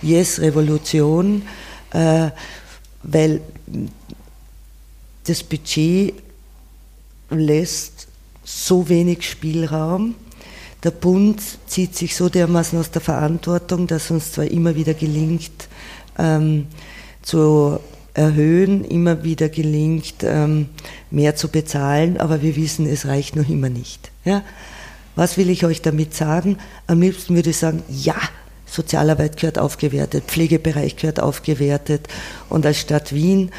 yes, Revolution, äh, weil das Budget lässt so wenig Spielraum. Der Bund zieht sich so dermaßen aus der Verantwortung, dass uns zwar immer wieder gelingt, ähm, zu erhöhen, immer wieder gelingt, ähm, mehr zu bezahlen, aber wir wissen, es reicht noch immer nicht. Ja? Was will ich euch damit sagen? Am liebsten würde ich sagen, ja, Sozialarbeit gehört aufgewertet, Pflegebereich gehört aufgewertet und als Stadt Wien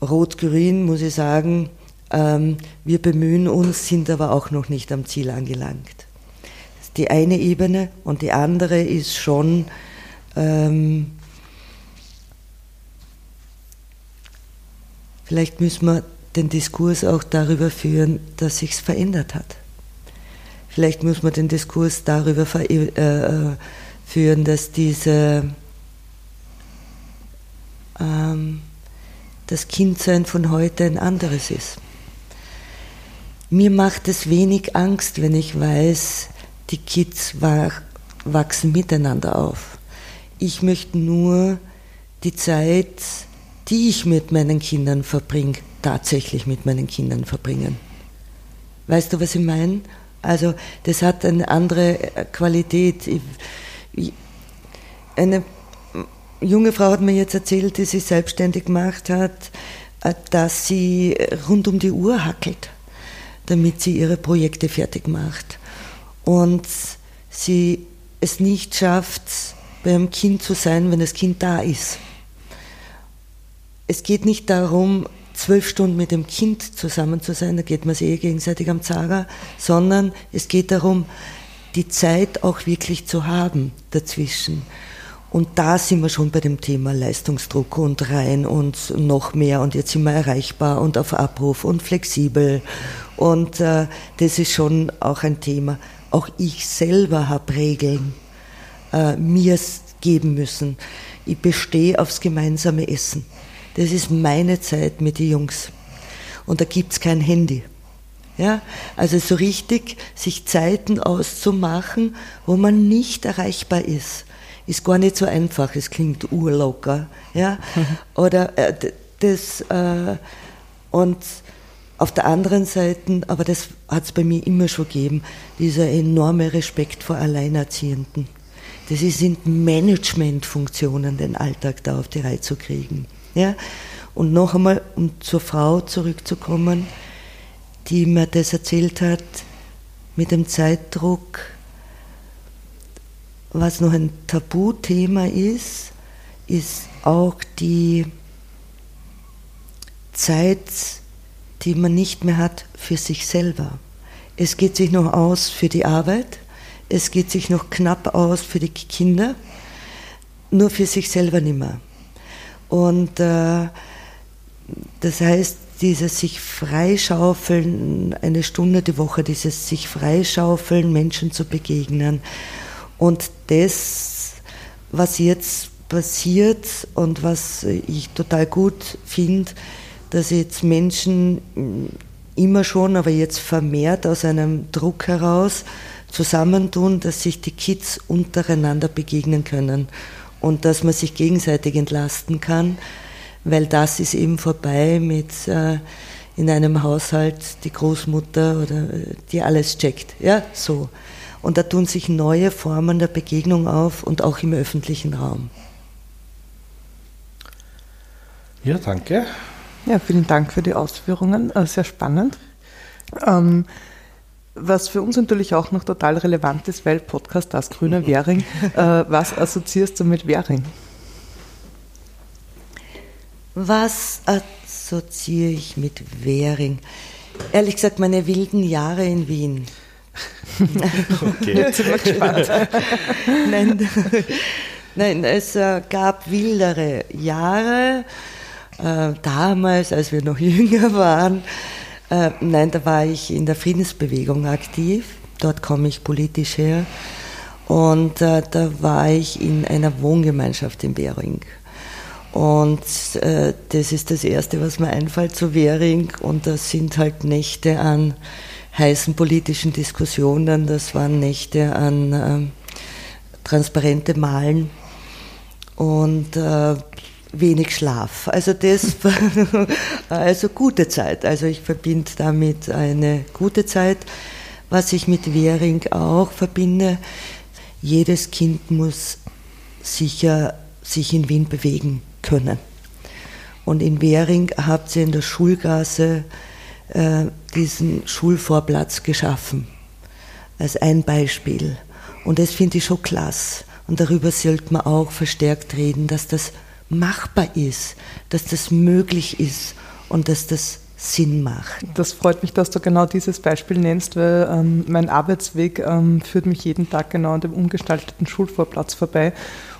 Rot-Grün muss ich sagen, ähm, wir bemühen uns, sind aber auch noch nicht am Ziel angelangt. Das ist die eine Ebene und die andere ist schon, ähm, vielleicht müssen wir den Diskurs auch darüber führen, dass sich's verändert hat. Vielleicht muss man den Diskurs darüber äh, führen, dass diese ähm, das Kindsein von heute ein anderes ist. Mir macht es wenig Angst, wenn ich weiß, die Kids wachsen miteinander auf. Ich möchte nur die Zeit, die ich mit meinen Kindern verbringe, tatsächlich mit meinen Kindern verbringen. Weißt du, was ich meine? Also das hat eine andere Qualität. Eine junge Frau hat mir jetzt erzählt, die sich selbstständig gemacht hat, äh, dass sie rund um die Uhr hackelt, damit sie ihre Projekte fertig macht. Und sie es nicht schafft, beim Kind zu sein, wenn das Kind da ist. Es geht nicht darum, zwölf Stunden mit dem Kind zusammen zu sein, da geht man sich eh gegenseitig am Zager, sondern es geht darum, die Zeit auch wirklich zu haben dazwischen. Und da sind wir schon bei dem Thema Leistungsdruck und rein und noch mehr und jetzt sind wir erreichbar und auf Abruf und flexibel. Und äh, das ist schon auch ein Thema. Auch ich selber habe Regeln äh, mir geben müssen. Ich bestehe aufs gemeinsame Essen. Das ist meine Zeit mit den Jungs. Und da gibt's kein Handy. Ja, also so richtig sich Zeiten auszumachen, wo man nicht erreichbar ist ist gar nicht so einfach. Es klingt urlocker. Ja? Oder äh, das, äh, und auf der anderen Seite, aber das hat es bei mir immer schon gegeben, dieser enorme Respekt vor Alleinerziehenden. Das sind Managementfunktionen, den Alltag da auf die Reihe zu kriegen. Ja? Und noch einmal, um zur Frau zurückzukommen, die mir das erzählt hat, mit dem Zeitdruck, was noch ein Tabuthema ist, ist auch die Zeit, die man nicht mehr hat für sich selber. Es geht sich noch aus für die Arbeit, es geht sich noch knapp aus für die Kinder, nur für sich selber nicht mehr. Und äh, das heißt, dieses sich freischaufeln, eine Stunde die Woche, dieses sich freischaufeln, Menschen zu begegnen. Und das, was jetzt passiert und was ich total gut finde, dass jetzt Menschen immer schon, aber jetzt vermehrt aus einem Druck heraus zusammentun, dass sich die Kids untereinander begegnen können und dass man sich gegenseitig entlasten kann, weil das ist eben vorbei mit äh, in einem Haushalt die Großmutter oder äh, die alles checkt, ja, so. Und da tun sich neue Formen der Begegnung auf und auch im öffentlichen Raum. Ja, danke. Ja, vielen Dank für die Ausführungen. Äh, sehr spannend. Ähm, was für uns natürlich auch noch total relevant ist, weil Podcast Das Grüne Währing, äh, was assoziierst du mit Währing? Was assoziiere ich mit Währing? Ehrlich gesagt, meine wilden Jahre in Wien. Okay. Jetzt sind wir gespannt. nein, nein, es äh, gab wildere Jahre. Äh, damals, als wir noch jünger waren, äh, nein, da war ich in der Friedensbewegung aktiv. Dort komme ich politisch her. Und äh, da war ich in einer Wohngemeinschaft in Währing. Und äh, das ist das Erste, was mir einfällt zu Währing. Und das sind halt Nächte an heißen politischen Diskussionen. Das waren Nächte an äh, transparente Malen. Und äh, wenig Schlaf. Also das also gute Zeit. Also ich verbinde damit eine gute Zeit. Was ich mit Währing auch verbinde, jedes Kind muss sicher sich in Wien bewegen können. Und in Währing habt ihr in der Schulgasse äh, diesen Schulvorplatz geschaffen. Als ein Beispiel. Und das finde ich schon klasse. Und darüber sollte man auch verstärkt reden, dass das machbar ist, dass das möglich ist und dass das Sinn macht. Das freut mich, dass du genau dieses Beispiel nennst, weil ähm, mein Arbeitsweg ähm, führt mich jeden Tag genau an dem umgestalteten Schulvorplatz vorbei.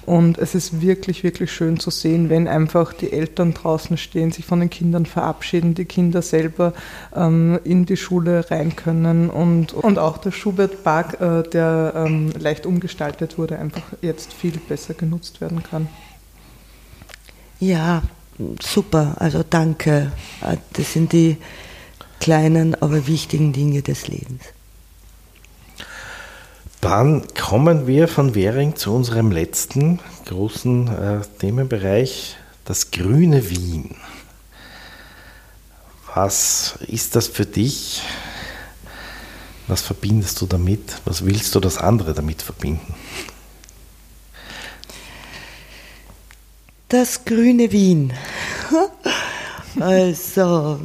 Und es ist wirklich, wirklich schön zu sehen, wenn einfach die Eltern draußen stehen, sich von den Kindern verabschieden, die Kinder selber ähm, in die Schule rein können und, und auch der Schubert-Park, äh, der ähm, leicht umgestaltet wurde, einfach jetzt viel besser genutzt werden kann. Ja, super, also danke. Das sind die kleinen, aber wichtigen Dinge des Lebens. Dann kommen wir von Währing zu unserem letzten großen äh, Themenbereich, das grüne Wien. Was ist das für dich? Was verbindest du damit? Was willst du das andere damit verbinden? Das grüne Wien. also,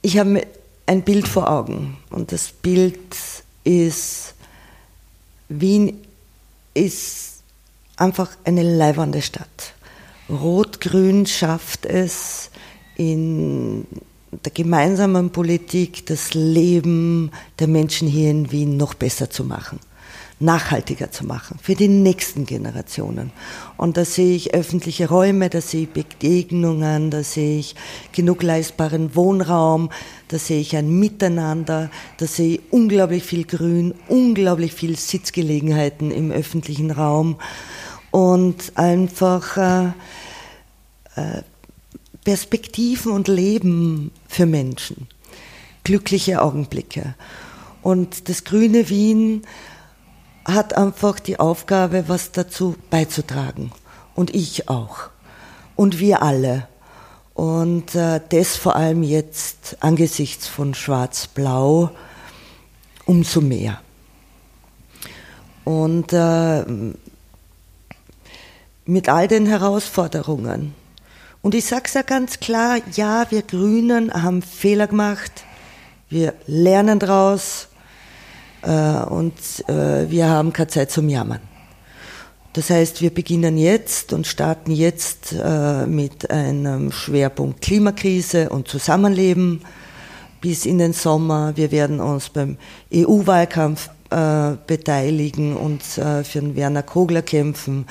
ich habe ein Bild vor Augen und das Bild ist, Wien ist einfach eine leibernde Stadt. Rot-Grün schafft es in der gemeinsamen Politik das Leben der Menschen hier in Wien noch besser zu machen nachhaltiger zu machen für die nächsten Generationen. Und da sehe ich öffentliche Räume, da sehe ich Begegnungen, da sehe ich genug leistbaren Wohnraum, da sehe ich ein Miteinander, da sehe ich unglaublich viel Grün, unglaublich viel Sitzgelegenheiten im öffentlichen Raum und einfach äh, äh, Perspektiven und Leben für Menschen, glückliche Augenblicke. Und das grüne Wien hat einfach die Aufgabe, was dazu beizutragen. Und ich auch. Und wir alle. Und äh, das vor allem jetzt angesichts von Schwarz-Blau umso mehr. Und äh, mit all den Herausforderungen. Und ich sage es ja ganz klar, ja, wir Grünen haben Fehler gemacht, wir lernen daraus, äh, und äh, wir haben keine Zeit zum Jammern. Das heißt, wir beginnen jetzt und starten jetzt äh, mit einem Schwerpunkt Klimakrise und Zusammenleben bis in den Sommer. Wir werden uns beim EU-Wahlkampf äh, beteiligen, äh, für den Werner Kogler kämpfen.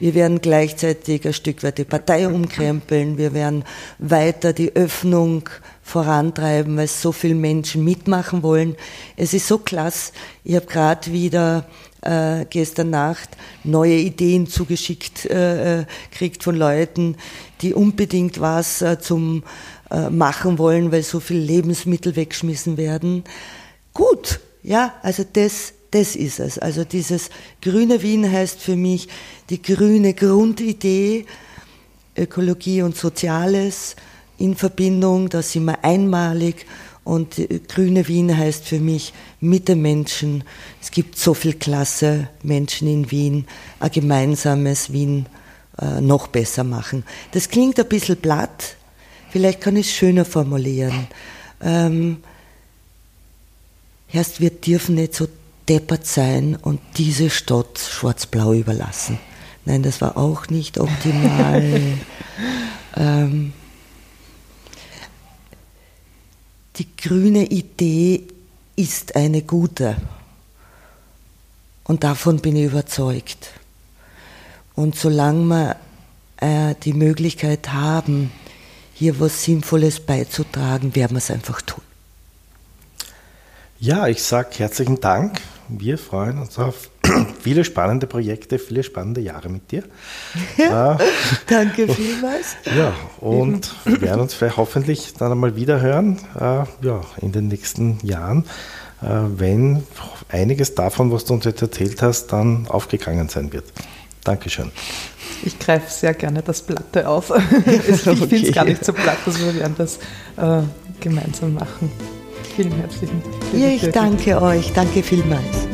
Wir werden gleichzeitig ein Stück weit die Partei umkrempeln. Wir werden weiter die Öffnung vorantreiben, weil so viele Menschen mitmachen wollen. Es ist so klasse. Ich habe gerade wieder äh, gestern Nacht neue Ideen zugeschickt äh, äh, kriegt von Leuten, die unbedingt was äh, zum äh, machen wollen, weil so viele Lebensmittel weggeschmissen werden. Gut, ja, also das, das ist es. Also dieses grüne Wien heißt für mich die grüne Grundidee, Ökologie und Soziales in Verbindung, da sind wir einmalig und grüne Wien heißt für mich mit den Menschen. Es gibt so viel klasse Menschen in Wien, ein gemeinsames Wien äh, noch besser machen. Das klingt ein bisschen platt, vielleicht kann ich es schöner formulieren. Ähm, Erst wir dürfen nicht so deppert sein und diese Stadt schwarz-blau überlassen. Nein, das war auch nicht optimal. ähm, die grüne Idee ist eine gute. Und davon bin ich überzeugt. Und solange wir äh, die Möglichkeit haben, hier was Sinnvolles beizutragen, werden wir es einfach tun. Ja, ich sage herzlichen Dank. Wir freuen uns auf viele spannende Projekte, viele spannende Jahre mit dir. Ja, äh, danke vielmals. Ja, und wir werden uns vielleicht hoffentlich dann einmal wieder hören, äh, ja, in den nächsten Jahren, äh, wenn einiges davon, was du uns jetzt erzählt hast, dann aufgegangen sein wird. Dankeschön. Ich greife sehr gerne das Platte auf. ich okay. finde es gar nicht so platt, dass wir werden das äh, gemeinsam machen. Vielen herzlichen Dank. Ja, ich danke euch. Danke vielmals.